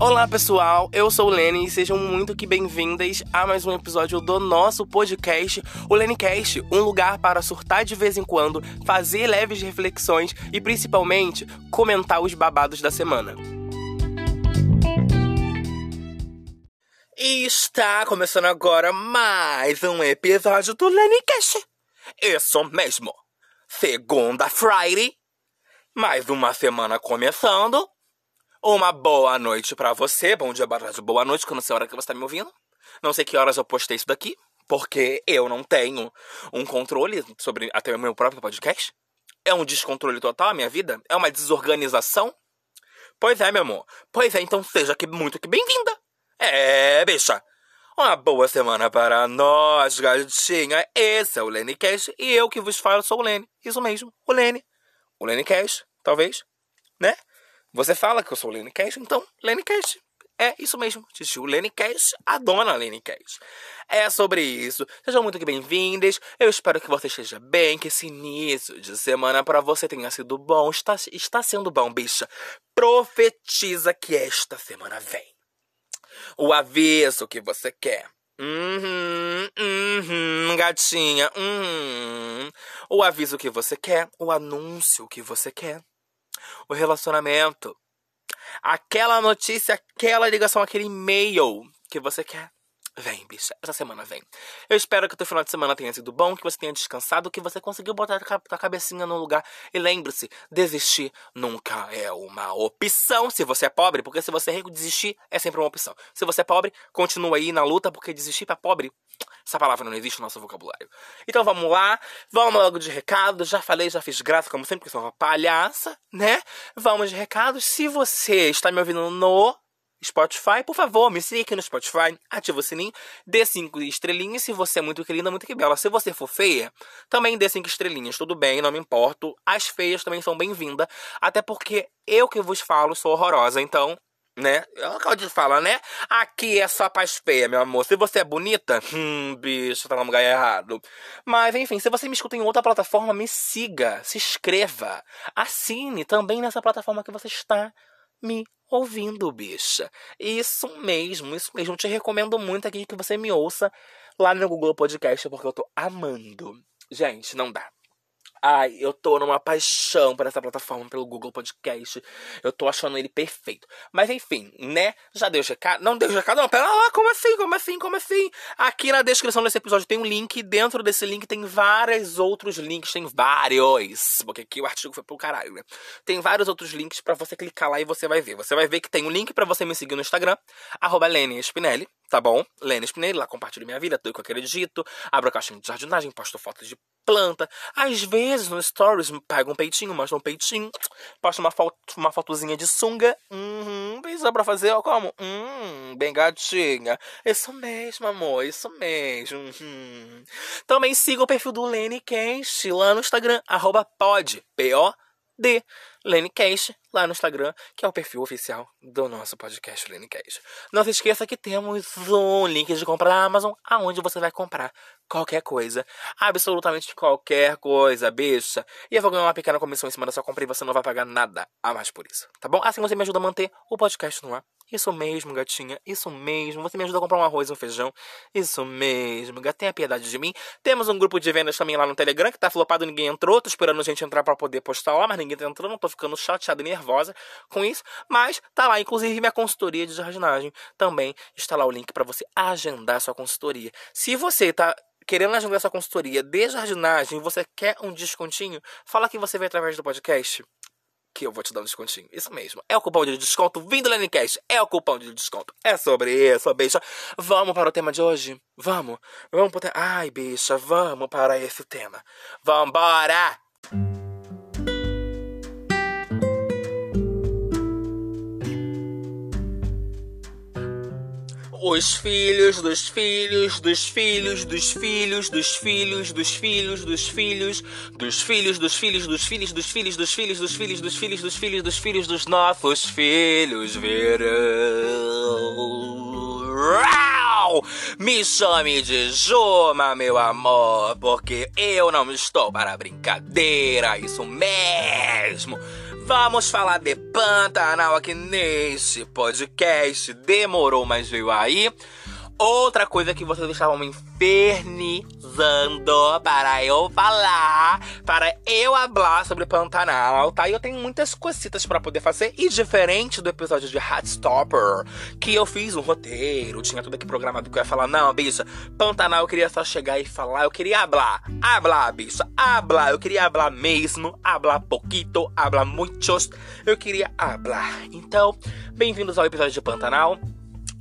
Olá pessoal, eu sou o Lene e sejam muito que bem-vindas a mais um episódio do nosso podcast, o LeneCast, um lugar para surtar de vez em quando, fazer leves reflexões e principalmente comentar os babados da semana. E está começando agora mais um episódio do LeneCast. Isso mesmo, segunda Friday, mais uma semana começando. Uma boa noite para você. Bom dia, boa tarde, boa noite, quando sei a hora que você tá me ouvindo. Não sei que horas eu postei isso daqui, porque eu não tenho um controle sobre até o meu próprio podcast. É um descontrole total a minha vida? É uma desorganização? Pois é, meu amor. Pois é, então seja que muito que bem-vinda. É, bicha. Uma boa semana para nós, gatinha. Esse é o Lenny Cash e eu que vos falo sou o Lenny. Isso mesmo, o Lenny. O Lenny Cash, talvez, né? Você fala que eu sou Lenny Cash, então Lenny Cash. É isso mesmo, tio Lenny Cash, a dona Lenny Cash. É sobre isso. Sejam muito bem-vindas. Eu espero que você esteja bem, que esse início de semana para você tenha sido bom. Está, está sendo bom, bicha. Profetiza que esta semana vem. O aviso que você quer. Uhum, uhum, gatinha. Uhum. O aviso que você quer, o anúncio que você quer o relacionamento. Aquela notícia, aquela ligação, aquele e-mail que você quer. Vem, bicha. Essa semana vem. Eu espero que o teu final de semana tenha sido bom, que você tenha descansado, que você conseguiu botar a cabecinha no lugar. E lembre-se, desistir nunca é uma opção se você é pobre, porque se você é rico, desistir é sempre uma opção. Se você é pobre, continua aí na luta, porque desistir para pobre essa palavra não existe no nosso vocabulário. Então vamos lá, vamos logo de recado. Já falei, já fiz graça, como sempre, que sou uma palhaça, né? Vamos de recados. Se você está me ouvindo no Spotify, por favor, me siga aqui no Spotify, ativa o sininho, dê cinco estrelinhas se você é muito querida, muito que bela. Se você for feia, também dê cinco estrelinhas, tudo bem, não me importo. As feias também são bem-vindas, até porque eu que vos falo sou horrorosa, então né? É eu te falo, né? Aqui é só paz feia, meu amor. Se você é bonita, hum, bicho, tá no lugar errado. Mas, enfim, se você me escuta em outra plataforma, me siga, se inscreva, assine também nessa plataforma que você está me ouvindo, bicha. Isso mesmo, isso mesmo. Eu te recomendo muito aqui que você me ouça lá no Google Podcast, porque eu tô amando. Gente, não dá. Ai, eu tô numa paixão por essa plataforma, pelo Google Podcast. Eu tô achando ele perfeito. Mas enfim, né? Já deu recado? Não deu recado? Não, pera lá, como assim? Como assim? Como assim? Aqui na descrição desse episódio tem um link. Dentro desse link tem vários outros links. Tem vários. Porque aqui o artigo foi pro caralho, né? Tem vários outros links para você clicar lá e você vai ver. Você vai ver que tem um link para você me seguir no Instagram, arroba Spinelli tá bom? Lênin Spinelli, lá compartilho minha vida, tudo que eu acredito, abro a caixinha de jardinagem, posto fotos de planta. Às vezes no Stories pego um peitinho, mostro um peitinho, posto uma, foto, uma fotozinha de sunga. Uhum, precisa pra fazer, ó, como? Hum, bem gatinha. Isso mesmo, amor, isso mesmo. Uhum. Também siga o perfil do Lenny Cash lá no Instagram, arroba pod, P-O-D. Lenny Cash, lá no Instagram, que é o perfil oficial do nosso podcast Lenny Cash. Não se esqueça que temos um link de compra da Amazon, aonde você vai comprar qualquer coisa, absolutamente qualquer coisa, bicha. E eu vou ganhar uma pequena comissão em cima da sua compra e você não vai pagar nada a mais por isso, tá bom? Assim você me ajuda a manter o podcast no ar. Isso mesmo, gatinha. Isso mesmo. Você me ajuda a comprar um arroz e um feijão. Isso mesmo. Tenha piedade de mim. Temos um grupo de vendas também lá no Telegram que tá flopado, ninguém entrou. Tô esperando a gente entrar para poder postar lá, mas ninguém tá entrando. Tô ficando chateada e nervosa com isso. Mas tá lá, inclusive minha consultoria de jardinagem também está lá o link para você agendar sua consultoria. Se você tá querendo agendar sua consultoria de jardinagem, você quer um descontinho, fala que você vê através do podcast que eu vou te dar um descontinho. Isso mesmo. É o cupom de desconto vindo do Lennycast. É o cupom de desconto. É sobre isso, bicha. Vamos para o tema de hoje? Vamos. Vamos para o tema. Ai, bicha, vamos para esse tema. Vambora! Os filhos dos filhos dos filhos dos filhos dos filhos dos filhos dos filhos dos filhos dos filhos dos filhos dos filhos dos filhos dos filhos dos filhos dos filhos dos filhos dos nossos filhos verão. Me chame de Juma, meu amor, porque eu não estou para brincadeira, isso mesmo. Vamos falar de Pantanal aqui neste podcast. Demorou, mas veio aí. Outra coisa que vocês estavam me infernizando para eu falar, para eu falar sobre Pantanal, tá? E eu tenho muitas cositas para poder fazer. E diferente do episódio de Heartstopper, que eu fiz um roteiro, tinha tudo aqui programado que eu ia falar, não, bicha, Pantanal eu queria só chegar e falar, eu queria hablar, hablar, bicha, hablar, eu queria hablar mesmo, hablar pouquito, hablar muitos, eu queria hablar. Então, bem-vindos ao episódio de Pantanal.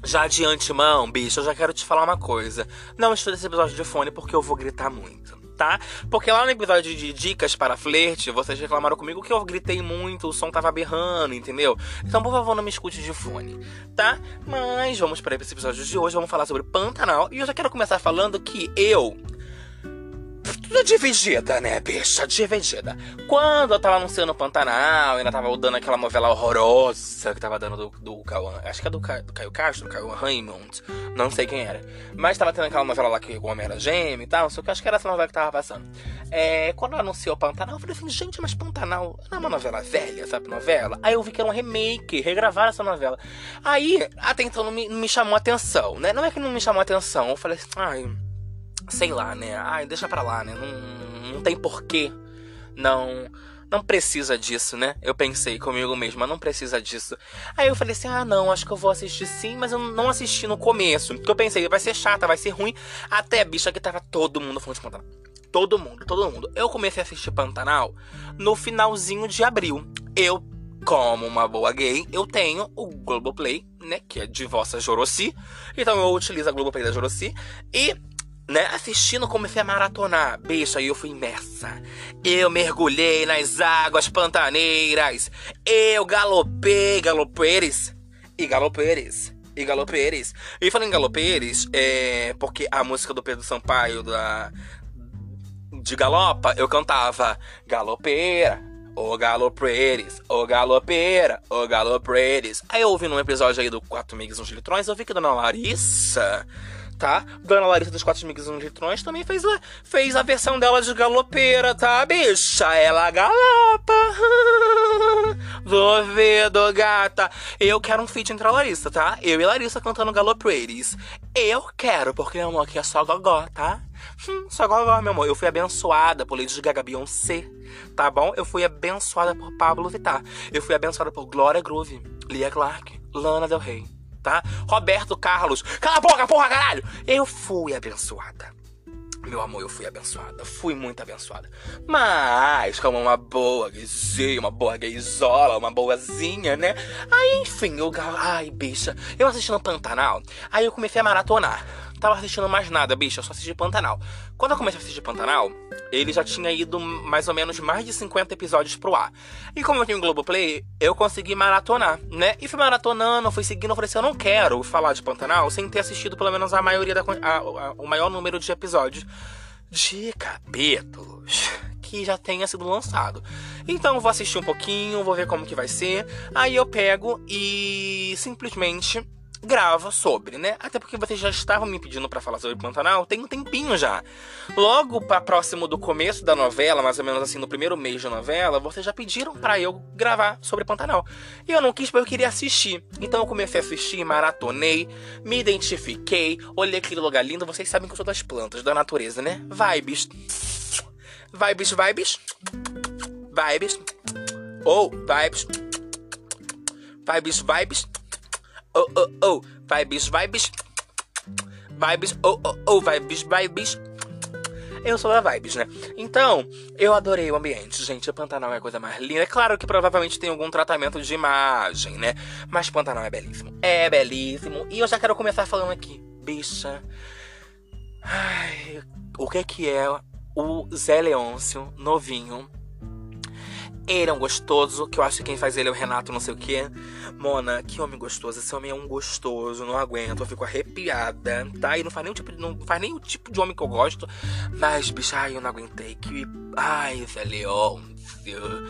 Já de antemão, bicho, eu já quero te falar uma coisa. Não estude esse episódio de fone porque eu vou gritar muito, tá? Porque lá no episódio de dicas para flerte, vocês reclamaram comigo que eu gritei muito, o som tava berrando, entendeu? Então, por favor, não me escute de fone, tá? Mas vamos para esse episódio de hoje, vamos falar sobre Pantanal. E eu já quero começar falando que eu dividida, né, bicha? Dividida. Quando eu tava anunciando Pantanal, ainda tava dando aquela novela horrorosa que tava dando do, do Cauã. Acho que é do, do Caio Castro, Caio Raymond. Não sei quem era. Mas tava tendo aquela novela lá que o homem era gêmeo e tal. Só que acho que era essa novela que tava passando. É, quando anunciou Pantanal, eu falei assim, gente, mas Pantanal não é uma novela velha, sabe? Novela. Aí eu vi que era um remake, regravaram essa novela. Aí, até então não me, não me chamou atenção, né? Não é que não me chamou atenção. Eu falei assim, ai sei lá, né? Ai, deixa pra lá, né? Não, não tem porquê. Não. Não precisa disso, né? Eu pensei comigo mesma, não precisa disso. Aí eu falei assim: ah, não, acho que eu vou assistir sim, mas eu não assisti no começo. Porque eu pensei, vai ser chata, vai ser ruim. Até, bicha, que tava todo mundo falando de Pantanal. Todo mundo, todo mundo. Eu comecei a assistir Pantanal no finalzinho de abril. Eu, como uma boa gay, eu tenho o Globoplay, né? Que é de vossa Jorossi. Então eu utilizo a Globoplay da Jorossi. E né, assistindo, comecei a maratonar. Bicho, aí eu fui imersa. Eu mergulhei nas águas pantaneiras. Eu galopei, galopeires e galopeires e galopeires. E falando em galopeires, é porque a música do Pedro Sampaio da de galopa, eu cantava galopeira, o galopeires, o galopeira, o galopeires. Aí eu ouvi num episódio aí do Quatro Migues uns Litrões, eu vi que Dona Larissa tá? Dona Larissa dos Quatro Amigos e Litrões também fez a, fez a versão dela de galopeira, tá, bicha? Ela galopa. Vou ver, do gata. Eu quero um feat entre a Larissa, tá? Eu e Larissa cantando Galopeiris. Eu quero, porque, meu amor, aqui é só gogó, tá? Hum, só gogó, meu amor. Eu fui abençoada por Lady Gaga Beyoncé, tá bom? Eu fui abençoada por Pablo Vittar. Eu fui abençoada por Gloria Groove, Lia Clark, Lana Del Rey tá? Roberto Carlos, cala a boca, porra, caralho! Eu fui abençoada. Meu amor, eu fui abençoada. Fui muito abençoada. Mas, como uma boa gayzinha, uma boa gayzola, uma boazinha, né? Aí, enfim, eu... Ai, bicha. Eu assistindo Pantanal, aí eu comecei a maratonar tava assistindo mais nada, bicho, eu só assisti Pantanal. Quando eu comecei a assistir Pantanal, ele já tinha ido mais ou menos mais de 50 episódios pro ar. E como eu tenho Globoplay, eu consegui maratonar, né? E fui maratonando, fui seguindo, eu falei assim, eu não quero falar de Pantanal sem ter assistido pelo menos a maioria da... A, a, o maior número de episódios de capítulos que já tenha sido lançado. Então vou assistir um pouquinho, vou ver como que vai ser. Aí eu pego e simplesmente grava sobre, né? Até porque vocês já estavam me pedindo para falar sobre Pantanal tem um tempinho já. Logo para próximo do começo da novela, mais ou menos assim no primeiro mês da novela, vocês já pediram para eu gravar sobre Pantanal. E eu não quis porque eu queria assistir. Então eu comecei a assistir, maratonei, me identifiquei, olhei aquele lugar lindo. Vocês sabem que eu sou das plantas, da natureza, né? Vibes. Vibes, vibes. Vibes. Ou oh, vibes. Vibes, vibes oh, oh, oh, vibes, vibes, vibes, oh, oh, oh, vibes, vibes. Eu sou da Vibes, né? Então, eu adorei o ambiente, gente. O Pantanal é a coisa mais linda. É claro que provavelmente tem algum tratamento de imagem, né? Mas Pantanal é belíssimo. É belíssimo. E eu já quero começar falando aqui. Bicha. Ai, o que é que é o Zé Leôncio novinho ele é um gostoso, que eu acho que quem faz ele é o Renato, não sei o quê. Mona, que homem gostoso. Esse homem é um gostoso, não aguento, eu fico arrepiada, tá? E não faz nem o tipo, não faz nem o tipo de homem que eu gosto. Mas, bicha, ai, eu não aguentei. Que. Ai, Zé Leon,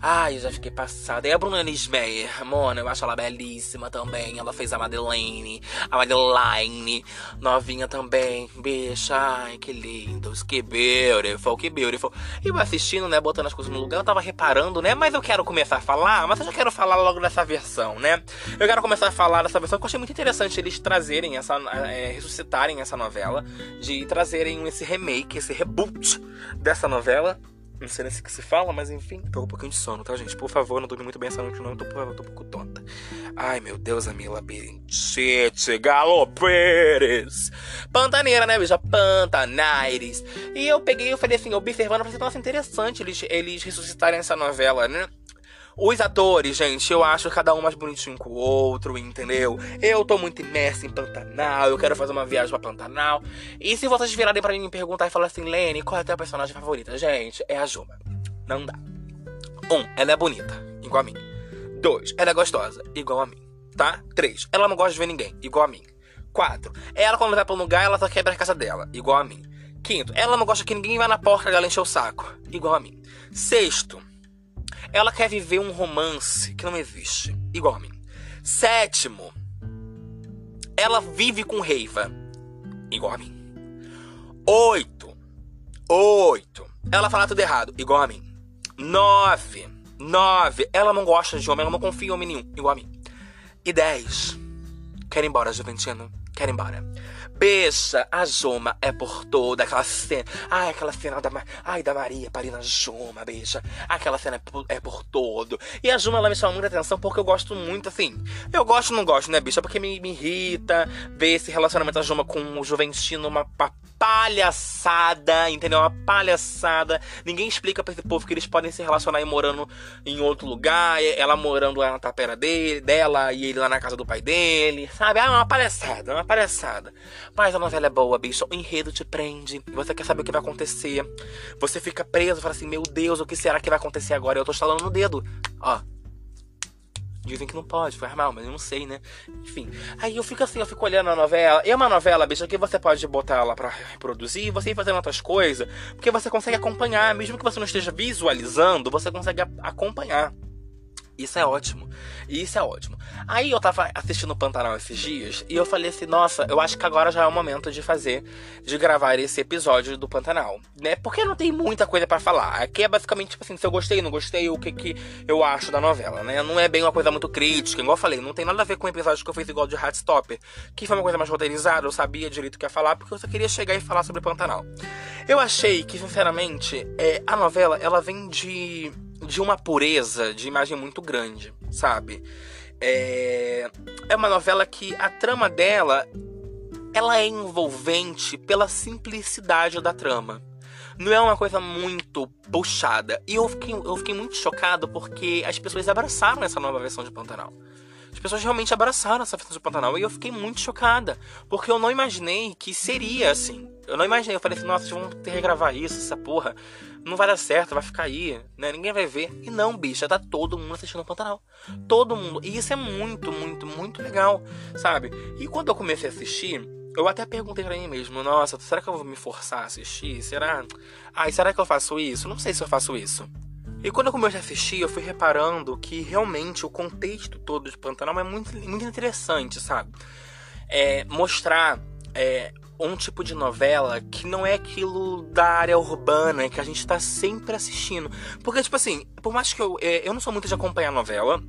Ai, já fiquei passada. E a Bruna Nismeyer, mano, eu acho ela belíssima também. Ela fez a Madeleine, a Madeline, novinha também. Bicha, ai, que lindos, que beautiful, que beautiful. E eu assistindo, né, botando as coisas no lugar, eu tava reparando, né, mas eu quero começar a falar, mas eu já quero falar logo dessa versão, né. Eu quero começar a falar dessa versão, que eu achei muito interessante eles trazerem essa, é, ressuscitarem essa novela, de trazerem esse remake, esse reboot dessa novela não sei nem se que se fala, mas enfim, tô com um pouquinho de sono, tá, gente? Por favor, não dormi muito bem essa noite, não. Eu tô, eu tô um pouco tonta. Ai, meu Deus, a minha labirintite, Galo. Pantaneira, né, bicha? Pantanaires. E eu peguei e falei assim, observando, eu falei, nossa, interessante eles, eles ressuscitarem essa novela, né? Os atores, gente, eu acho cada um mais bonitinho que o outro, entendeu? Eu tô muito imersa em Pantanal, eu quero fazer uma viagem pra Pantanal. E se vocês virarem pra mim me perguntar e falar assim, Lene, qual é a tua personagem favorita? Gente, é a Juma. Não dá. Um, ela é bonita, igual a mim. Dois, ela é gostosa, igual a mim. Tá? Três, ela não gosta de ver ninguém, igual a mim. Quatro, ela quando vai pra um lugar, ela só quebra a casa dela, igual a mim. Quinto, ela não gosta que ninguém vá na porta dela encher o saco, igual a mim. Sexto, ela quer viver um romance que não existe, igual a mim. Sétimo, ela vive com reiva, igual a mim. Oito, oito, ela fala tudo errado, igual a mim. Nove, nove, ela não gosta de homem, ela não confia em homem nenhum, igual a mim. E dez, quer ir embora, Juventino, quer ir embora. Beija, a Joma é por toda aquela cena. Ai, aquela cena da, ai, da Maria parindo a Joma, beija. Aquela cena é por, é por todo. E a Joma, ela me chama muita atenção porque eu gosto muito, assim. Eu gosto não gosto, né, bicha? Porque me, me irrita ver esse relacionamento da Joma com o Juventino, uma palhaçada, entendeu? Uma palhaçada. Ninguém explica pra esse povo que eles podem se relacionar e morando em outro lugar. Ela morando lá na tapera dele, dela e ele lá na casa do pai dele, sabe? Ah, uma palhaçada, uma palhaçada. Mas a novela é boa, bicho. O enredo te prende. Você quer saber o que vai acontecer. Você fica preso, fala assim: Meu Deus, o que será que vai acontecer agora? Eu tô estalando no dedo. Ó. Dizem que não pode, foi mal, mas eu não sei, né? Enfim. Aí eu fico assim, eu fico olhando a novela. É uma novela, bicho, que você pode botar ela pra reproduzir, você ir fazendo outras coisas, porque você consegue acompanhar, mesmo que você não esteja visualizando, você consegue acompanhar. Isso é ótimo. Isso é ótimo. Aí eu tava assistindo o Pantanal esses dias e eu falei assim, nossa, eu acho que agora já é o momento de fazer, de gravar esse episódio do Pantanal, né? Porque não tem muita coisa para falar. Aqui é basicamente, tipo assim, se eu gostei, não gostei, o que que eu acho da novela, né? Não é bem uma coisa muito crítica, igual eu falei, não tem nada a ver com o episódio que eu fiz igual de Heartstopper, que foi uma coisa mais roteirizada, eu sabia direito o que ia falar, porque eu só queria chegar e falar sobre Pantanal. Eu achei que, sinceramente, é, a novela, ela vem de de uma pureza de imagem muito grande, sabe? É, é uma novela que a trama dela ela é envolvente pela simplicidade da trama. Não é uma coisa muito puxada. E eu fiquei, eu fiquei muito chocado porque as pessoas abraçaram essa nova versão de Pantanal. As pessoas realmente abraçaram essa versão de Pantanal e eu fiquei muito chocada. Porque eu não imaginei que seria assim. Eu não imaginei, eu falei assim, nossa, vão ter que regravar isso, essa porra. Não vai dar certo, vai ficar aí, né? Ninguém vai ver. E não, bicha, tá todo mundo assistindo o Pantanal. Todo mundo. E isso é muito, muito, muito legal, sabe? E quando eu comecei a assistir, eu até perguntei pra mim mesmo, nossa, será que eu vou me forçar a assistir? Será? Ai, será que eu faço isso? Não sei se eu faço isso. E quando eu comecei a assistir, eu fui reparando que realmente o contexto todo de Pantanal é muito, muito interessante, sabe? É, mostrar é, um tipo de novela que não é aquilo da área urbana que a gente tá sempre assistindo. Porque, tipo assim, por mais que eu. É, eu não sou muito de acompanhar novela.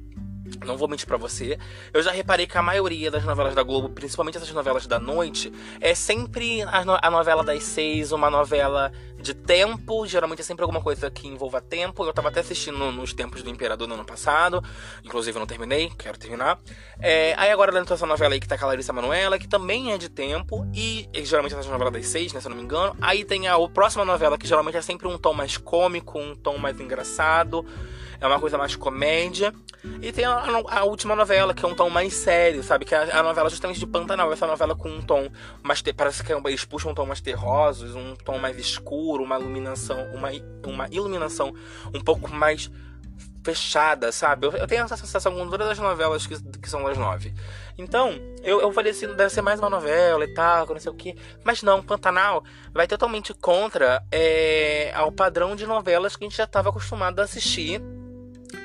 Não vou mentir para você. Eu já reparei que a maioria das novelas da Globo, principalmente essas novelas da noite, é sempre a, no a novela das seis, uma novela de tempo. Geralmente é sempre alguma coisa que envolva tempo. Eu tava até assistindo nos tempos do Imperador no ano passado. Inclusive eu não terminei, quero terminar. É, aí agora dentro dessa novela aí que tá com a Larissa Manoela, que também é de tempo. E, e geralmente essa novela das seis, né? Se eu não me engano. Aí tem a, a próxima novela que geralmente é sempre um tom mais cômico, um tom mais engraçado é uma coisa mais comédia. E tem a, a, última novela, que é um tom mais sério, sabe? Que é a, a novela justamente de Pantanal, essa novela com um tom mais. Te, parece que é eles puxam um tom mais terrosos, um tom mais escuro, uma iluminação, uma, uma iluminação um pouco mais fechada, sabe? Eu, eu, tenho essa sensação com todas as novelas que, que são das nove. Então, eu, eu falei assim, deve ser mais uma novela e tal, não sei o quê. Mas não, Pantanal vai totalmente contra é, ao padrão de novelas que a gente já estava acostumado a assistir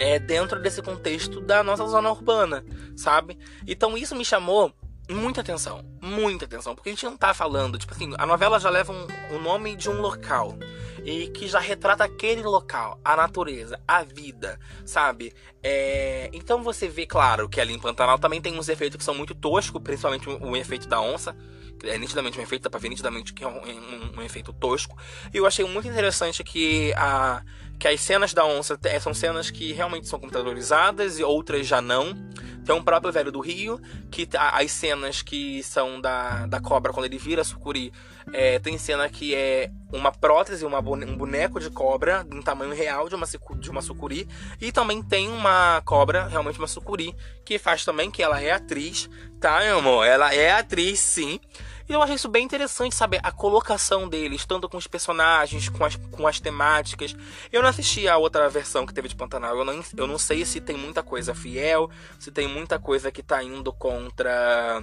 é, dentro desse contexto da nossa zona urbana, sabe? Então isso me chamou muita atenção, muita atenção, porque a gente não tá falando, tipo assim, a novela já leva um, o nome de um local e que já retrata aquele local, a natureza, a vida, sabe? É... Então você vê, claro, que ali em Pantanal também tem uns efeitos que são muito toscos, principalmente o, o efeito da onça, é nitidamente um efeito, dá pra ver nitidamente que é um, um, um efeito tosco. E eu achei muito interessante que a que as cenas da onça são cenas que realmente são computadorizadas e outras já não. Tem um próprio Velho do Rio, que as cenas que são da, da cobra quando ele vira sucuri, é, tem cena que é uma prótese, uma, um boneco de cobra em tamanho real de uma, de uma sucuri. E também tem uma cobra, realmente uma sucuri, que faz também, que ela é atriz, tá, meu amor? Ela é atriz, sim. E eu achei isso bem interessante, saber a colocação deles, tanto com os personagens, com as, com as temáticas. Eu não assisti a outra versão que teve de Pantanal, eu não, eu não sei se tem muita coisa fiel, se tem muita coisa que tá indo contra.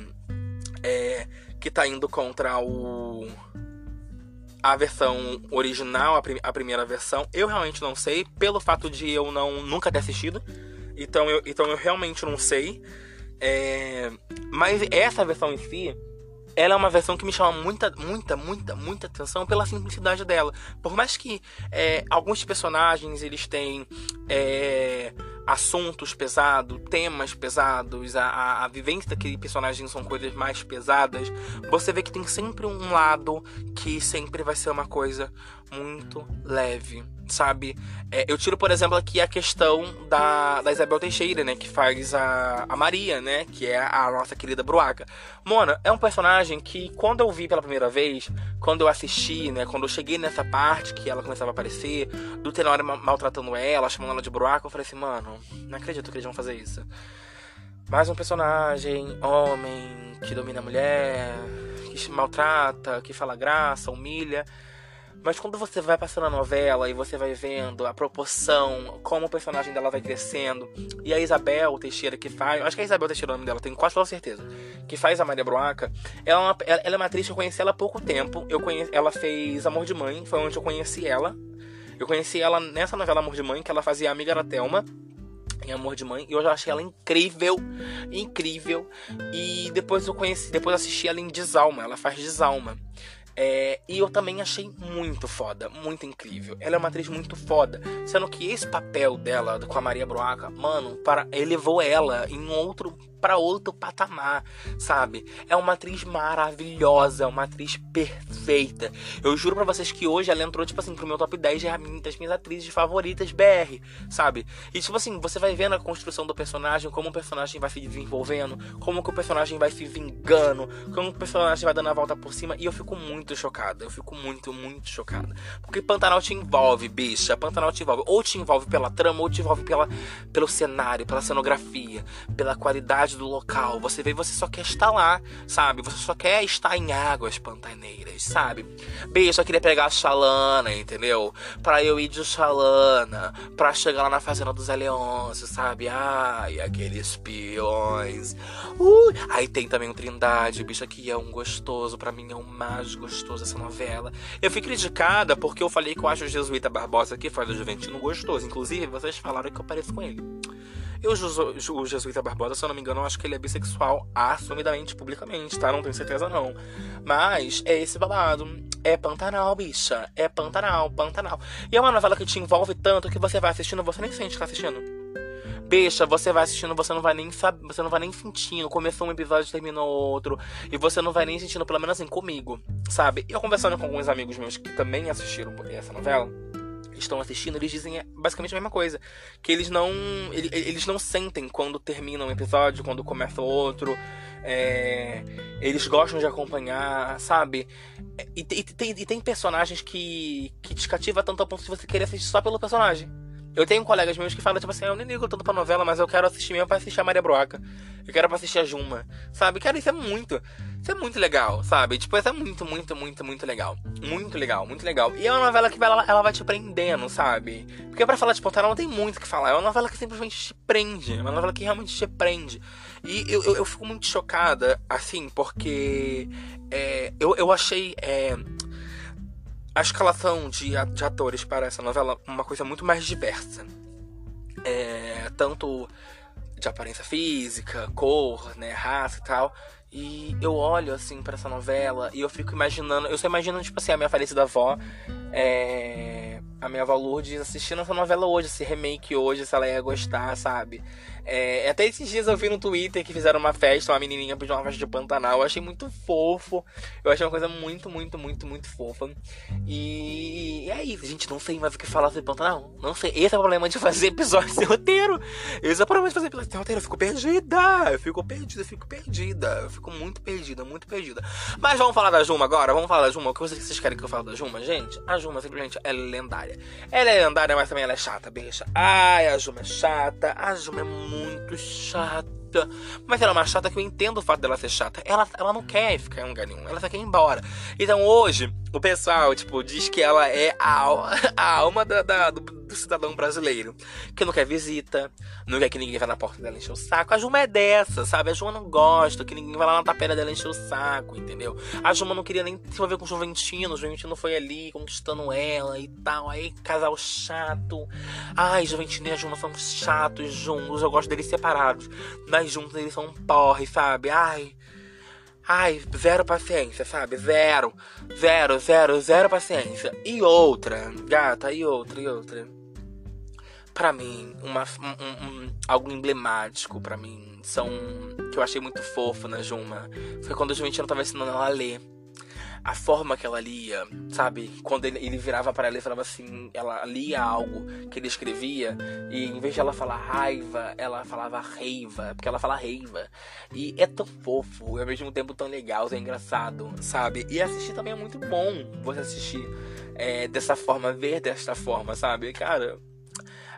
É, que tá indo contra o. A versão original, a, prim, a primeira versão, eu realmente não sei, pelo fato de eu não nunca ter assistido. Então eu, então eu realmente não sei. É, mas essa versão em si, ela é uma versão que me chama muita, muita, muita, muita atenção pela simplicidade dela. Por mais que é, alguns personagens eles têm é, assuntos pesados, temas pesados, a, a, a, vivência daquele personagem são coisas mais pesadas, você vê que tem sempre um lado que sempre vai ser uma coisa muito leve sabe? É, eu tiro, por exemplo, aqui a questão da, da Isabel Teixeira, né? Que faz a, a Maria, né? Que é a nossa querida Bruaca. Mona, é um personagem que, quando eu vi pela primeira vez, quando eu assisti, né? Quando eu cheguei nessa parte que ela começava a aparecer, do Tenório maltratando ela, chamando ela de Bruaca, eu falei assim, mano, não acredito que eles vão fazer isso. Mais um personagem, homem, que domina a mulher, que maltrata, que fala graça, humilha. Mas quando você vai passando a novela e você vai vendo a proporção, como o personagem dela vai crescendo, e a Isabel Teixeira que faz, acho que é a Isabel Teixeira o nome dela, tenho quase toda certeza, que faz a Maria Broaca, ela é uma, ela é uma atriz que eu conheci ela há pouco tempo. Eu conheci, ela fez Amor de Mãe, foi onde eu conheci ela. Eu conheci ela nessa novela Amor de Mãe, que ela fazia amiga da Thelma em Amor de Mãe, e eu já achei ela incrível, incrível. E depois eu conheci, depois assisti ela em Desalma, ela faz Desalma. É, e eu também achei muito foda, muito incrível. Ela é uma atriz muito foda. Sendo que esse papel dela com a Maria Broaca, mano, para, elevou ela em outro para outro patamar, sabe? É uma atriz maravilhosa, é uma atriz perfeita. Eu juro para vocês que hoje ela entrou, tipo assim, pro meu top 10 das minhas atrizes favoritas BR, sabe? E, tipo assim, você vai vendo a construção do personagem, como o personagem vai se desenvolvendo, como que o personagem vai se vingando, como o personagem vai dando a volta por cima, e eu fico muito chocada. Eu fico muito, muito chocada. Porque Pantanal te envolve, bicha. Pantanal te envolve. Ou te envolve pela trama, ou te envolve pela, pelo cenário, pela cenografia, pela qualidade do local. Você vê, você só quer estar lá, sabe? Você só quer estar em águas pantaneiras, sabe? Bem, eu só queria pegar a Xalana, entendeu? Pra eu ir de Xalana, pra chegar lá na fazenda dos Eleonços, sabe? Ai, aqueles peões. Uh! Aí tem também o Trindade, bicho, que é um gostoso. Pra mim é o mais gostoso essa novela. Eu fui criticada porque eu falei que eu acho o Jesuíta Barbosa que faz o Juventino gostoso. Inclusive, vocês falaram que eu pareço com ele. E o, o Jesuíta Barbosa, se eu não me engano, eu acho que ele é bissexual assumidamente, publicamente, tá? Não tenho certeza não. Mas é esse babado. É Pantanal, bicha. É Pantanal, Pantanal. E é uma novela que te envolve tanto que você vai assistindo, você nem sente que tá assistindo. Bicha, você vai assistindo, você não vai nem saber, você não vai nem sentindo. Começou um episódio, terminou outro. E você não vai nem sentindo, pelo menos assim, comigo, sabe? Eu conversando com alguns amigos meus que também assistiram essa novela estão assistindo, eles dizem basicamente a mesma coisa. Que eles não. Eles não sentem quando termina um episódio, quando começa outro. É, eles gostam de acompanhar, sabe? E, e, e, tem, e tem personagens que, que te cativa tanto ao ponto de você querer assistir só pelo personagem. Eu tenho colegas meus que falam, tipo assim, ah, eu nem ligo tanto pra novela, mas eu quero assistir mesmo pra assistir a Maria Broca. Eu quero pra assistir a Juma. Sabe? Cara, isso é muito. Isso é muito legal, sabe? Tipo, isso é muito, muito, muito, muito legal. Muito legal, muito legal. E é uma novela que ela, ela vai te prendendo, sabe? Porque pra falar de Ponta não tem muito o que falar. É uma novela que simplesmente te prende. É uma novela que realmente te prende. E eu, eu, eu fico muito chocada, assim, porque é, eu, eu achei. É, a escalação de, de atores para essa novela uma coisa muito mais diversa. É, tanto de aparência física, cor, né, raça e tal. E eu olho assim para essa novela e eu fico imaginando, eu só imagino tipo assim a minha falecida avó é, a minha avó Lourdes assistindo essa novela hoje, esse remake hoje, se ela ia gostar, sabe? É, até esses dias eu vi no Twitter que fizeram uma festa, uma menininha pediu uma festa de Pantanal. Eu achei muito fofo. Eu achei uma coisa muito, muito, muito, muito fofa. E é isso, gente. Não sei mais o que falar sobre Pantanal. Não sei. Esse é o problema de fazer episódio sem roteiro. Esse é o problema de fazer episódio sem roteiro. Eu fico perdida. Eu fico perdida, eu fico perdida. Eu fico muito perdida, muito perdida. Mas vamos falar da Juma agora? Vamos falar da Juma? O que vocês querem que eu fale da Juma, gente? A Juma simplesmente é lendária. Ela é lendária, mas também ela é chata, bicha. Ai, a Juma é chata. A Juma é muito muito chata. Mas ela é uma chata que eu entendo o fato dela ser chata. Ela, ela não quer ficar em lugar nenhum, ela só quer ir embora. Então hoje, o pessoal, tipo, diz que ela é a, a alma da, da do, do, cidadão brasileiro. Que não quer visita, não quer que ninguém vá na porta dela encher o saco. A Juma é dessa, sabe? A Juma não gosta que ninguém vá lá na tapera dela encher o saco, entendeu? A Juma não queria nem se envolver com o Juventino. O Juventino foi ali conquistando ela e tal. Aí, casal chato. Ai, Juventino e a Juma são chatos juntos. Eu gosto deles separados. Mas juntos eles são um porre, sabe? Ai. Ai, zero paciência, sabe? Zero. Zero, zero, zero paciência. E outra, gata, e outra, e outra. Pra mim, uma, um, um, algo emblemático pra mim, são. que eu achei muito fofo na Juma. Foi quando o Juventino tava ensinando ela a ler a forma que ela lia, sabe? Quando ele, ele virava para ela e falava assim, ela lia algo que ele escrevia e em vez de ela falar raiva, ela falava reiva, porque ela fala reiva. E é tão fofo, e ao mesmo tempo tão legal, é engraçado, sabe? E assistir também é muito bom você assistir é, dessa forma, ver desta forma, sabe? Cara,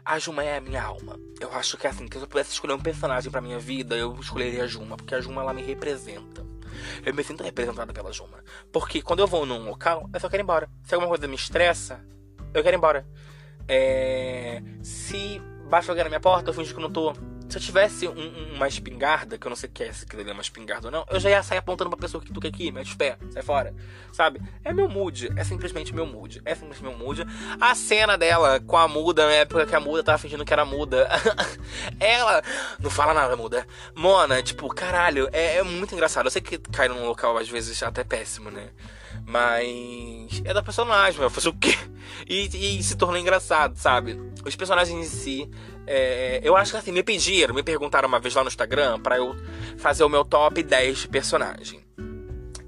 a Juma é a minha alma. Eu acho que assim, que se eu pudesse escolher um personagem pra minha vida, eu escolheria a Juma, porque a Juma ela me representa eu me sinto representado pela Juma. Porque quando eu vou num local, eu só quero ir embora. Se alguma coisa me estressa, eu quero ir embora. É... Se baixa alguém na minha porta, eu fingi que não tô. Se eu tivesse um, uma espingarda, que eu não sei que é, se aquilo é uma espingarda ou não, eu já ia sair apontando pra pessoa que tu quer aqui, mete os pés, sai fora. Sabe? É meu mood. É simplesmente meu mood. É simplesmente meu mood. A cena dela com a muda, na época que a muda tava fingindo que era muda. ela não fala nada, muda. Mona, tipo, caralho, é, é muito engraçado. Eu sei que cai num local às vezes até péssimo, né? Mas é da personagem, vai fazer o quê? E, e, se tornou engraçado, sabe? Os personagens em si. É, eu acho que assim, me pediram, me perguntaram uma vez lá no Instagram para eu fazer o meu top 10 de personagem.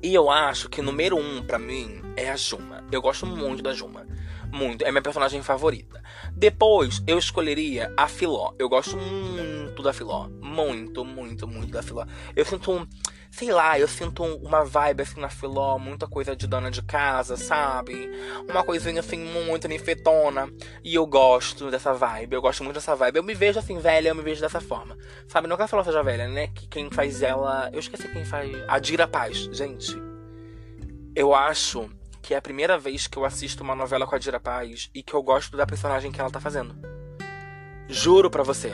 E eu acho que número 1 um, pra mim é a Juma. Eu gosto muito da Juma. Muito. É minha personagem favorita. Depois eu escolheria a Filó. Eu gosto muito da Filó. Muito, muito, muito da Filó. Eu sinto um sei lá, eu sinto uma vibe assim na Filó, muita coisa de dona de casa, sabe? Uma coisinha assim muito nifetona. E eu gosto dessa vibe, eu gosto muito dessa vibe. Eu me vejo assim, velha, eu me vejo dessa forma. Sabe, não quero falar seja velha, né? Que quem faz ela. Eu esqueci quem faz. A Dira Paz, gente. Eu acho que é a primeira vez que eu assisto uma novela com a Dira Paz e que eu gosto da personagem que ela tá fazendo. Juro pra você.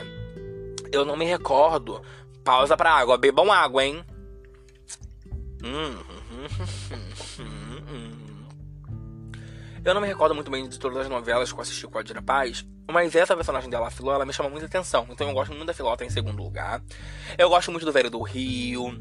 Eu não me recordo. Pausa pra água. Bebam água, hein? Eu não me recordo muito bem de todas as novelas que eu assisti com a Dira Paz, mas essa personagem dela, a Filó, ela me chama muita atenção. Então eu gosto muito da Filó, tá em segundo lugar. Eu gosto muito do Velho do Rio.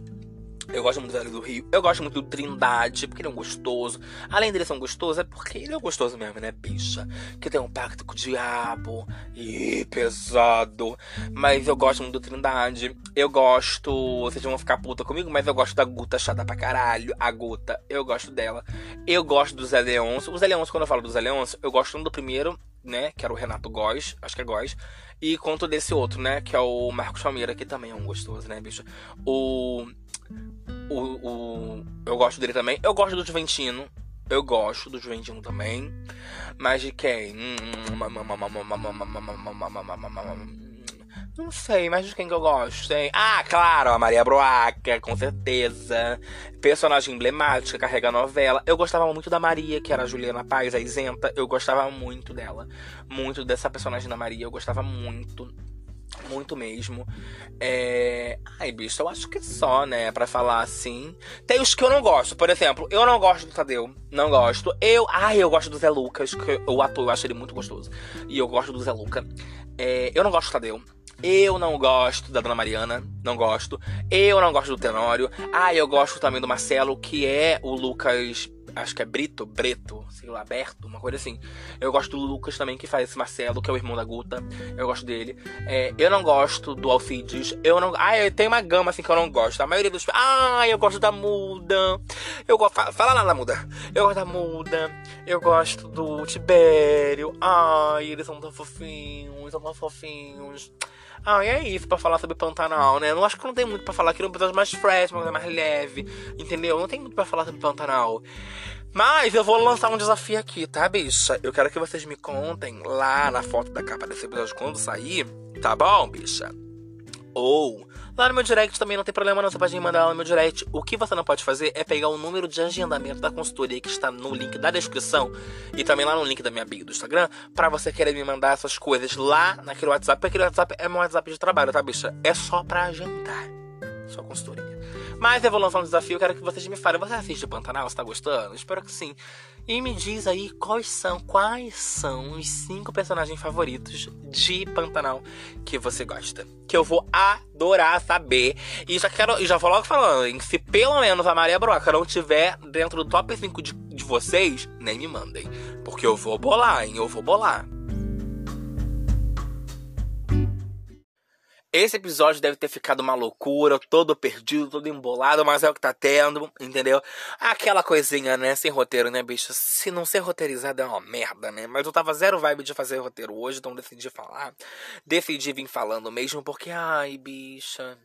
Eu gosto muito do Velho do Rio. Eu gosto muito do Trindade, porque ele é um gostoso. Além dele ser um gostoso, é porque ele é um gostoso mesmo, né, bicha? Que tem um pacto com o diabo. Ih, pesado. Mas eu gosto muito do Trindade. Eu gosto. Vocês vão ficar puta comigo, mas eu gosto da Guta chata pra caralho. A Guta, eu gosto dela. Eu gosto do Zé Leôncio. O Zé quando eu falo do Zé eu gosto do primeiro, né? Que era o Renato Góes. Acho que é Góes. E conto desse outro, né? Que é o Marcos Palmeira, que também é um gostoso, né, bicho? O o, o, eu gosto dele também. Eu gosto do Juventino. eu gosto do Juventinho também. Mas de quem? Não sei, mas de quem que eu gosto, hein? Ah, claro, a Maria Broaca, com certeza. Personagem emblemática, carrega novela. Eu gostava muito da Maria, que era a Juliana Paz, a isenta. Eu gostava muito dela. Muito dessa personagem da Maria, eu gostava muito. Muito mesmo. É... Ai, bicho, eu acho que só, né? Pra falar assim. Tem os que eu não gosto. Por exemplo, eu não gosto do Tadeu. Não gosto. Eu. Ai, eu gosto do Zé Lucas, que o ator, eu acho ele muito gostoso. E eu gosto do Zé Luca. É... Eu não gosto do Tadeu. Eu não gosto da Dona Mariana, não gosto. Eu não gosto do Tenório. Ah, eu gosto também do Marcelo, que é o Lucas. Acho que é Brito, Breto, sei lá, Berto, uma coisa assim. Eu gosto do Lucas também, que faz esse Marcelo, que é o irmão da Guta. Eu gosto dele. É, eu não gosto do Alcides. Eu não. Ah, eu tenho uma gama assim que eu não gosto. A maioria dos. Ah, eu gosto da Muda. Eu gosto. Fala lá da Muda. Eu gosto da Muda. Eu gosto do Tibério. Ai, eles são tão fofinhos, são tão fofinhos. Ah, e é isso pra falar sobre Pantanal, né? Eu acho que não tem muito pra falar aqui no episódio mais fresh, uma coisa mais leve, entendeu? Não tem muito pra falar sobre Pantanal. Mas eu vou lançar um desafio aqui, tá, bicha? Eu quero que vocês me contem lá na foto da capa desse episódio quando sair, tá bom, bicha? Ou lá no meu direct também não tem problema não, você pode me mandar lá no meu direct. O que você não pode fazer é pegar o número de agendamento da consultoria que está no link da descrição e também lá no link da minha bio do Instagram, para você querer me mandar essas coisas lá naquele WhatsApp, porque aquele WhatsApp é meu WhatsApp de trabalho, tá, bicha? É só pra agendar sua consultoria. Mas eu vou lançar um desafio, quero que vocês me falem. Você assiste o Pantanal? Você tá gostando? Espero que sim. E me diz aí quais são, quais são os cinco personagens favoritos de Pantanal que você gosta. Que eu vou adorar saber. E já quero, já vou logo falando, se pelo menos a Maria Broca não tiver dentro do top 5 de, de vocês, nem me mandem. Porque eu vou bolar, hein? Eu vou bolar. Esse episódio deve ter ficado uma loucura, todo perdido, todo embolado, mas é o que tá tendo, entendeu? Aquela coisinha, né? Sem roteiro, né, bicho? Se não ser roteirizado é uma merda, né? Mas eu tava zero vibe de fazer roteiro hoje, então decidi falar. Decidi vir falando mesmo, porque, ai, bicha.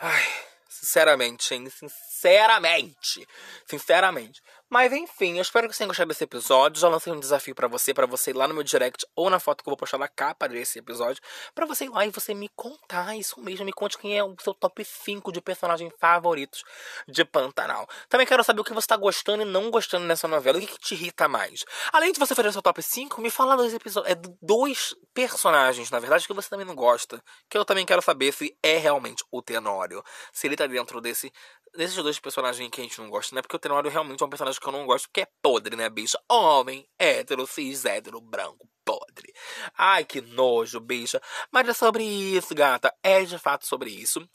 Ai, sinceramente, hein? Sinceramente. Sinceramente. Mas enfim, eu espero que vocês tenham gostado desse episódio. Já lancei um desafio para você, para você ir lá no meu direct ou na foto que eu vou postar na capa desse episódio, para você ir lá e você me contar isso mesmo, me conte quem é o seu top 5 de personagens favoritos de Pantanal. Também quero saber o que você tá gostando e não gostando nessa novela, o que, que te irrita mais. Além de você fazer o seu top 5, me fala dois episódios, é dois personagens, na verdade, que você também não gosta, que eu também quero saber se é realmente o Tenório, se ele tá dentro desse desses dois personagens que a gente não gosta, né? Porque o Tenório realmente é um personagem que eu não gosto, porque é podre, né, bicha? Homem, hétero, cis, hétero, branco, podre. Ai, que nojo, bicha. Mas é sobre isso, gata. É de fato sobre isso.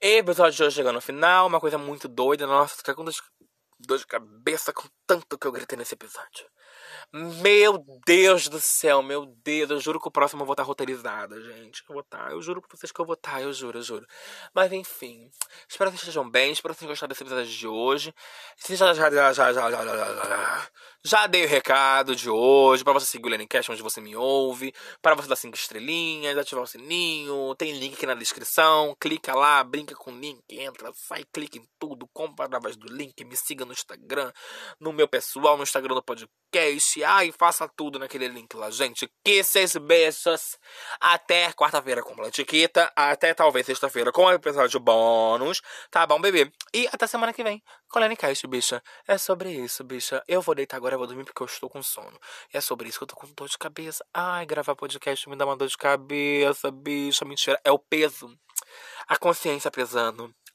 Episódio de hoje chegando no final, uma coisa muito doida. Nossa, fica com dor de cabeça com tanto que eu gritei nesse episódio. Meu Deus do céu, meu Deus. Eu juro que o próximo eu vou estar roteirizada, gente. Eu vou estar. Eu juro pra vocês que eu vou estar, eu juro, eu juro. Mas enfim. Espero que vocês estejam bem. Espero que vocês tenham gostado desse episódio de hoje. Se já, já, já, já, já, já, já, já dei o recado de hoje. Pra você seguir o Lenicast onde você me ouve. Para você dar cinco estrelinhas, ativar o sininho. Tem link aqui na descrição. Clica lá, brinca com o link, entra, sai, clica em tudo. Compra através do link. Me siga no Instagram, no meu pessoal, no Instagram do podcast e faça tudo naquele link lá, gente. Seis beijos. Até quarta-feira com a etiqueta. Até talvez sexta-feira com o episódio bônus. Tá bom, bebê? E até semana que vem com a Cast, bicha. É sobre isso, bicha. Eu vou deitar agora, eu vou dormir porque eu estou com sono. E é sobre isso que eu tô com dor de cabeça. Ai, gravar podcast me dá uma dor de cabeça, bicha. Mentira. É o peso. A consciência pesando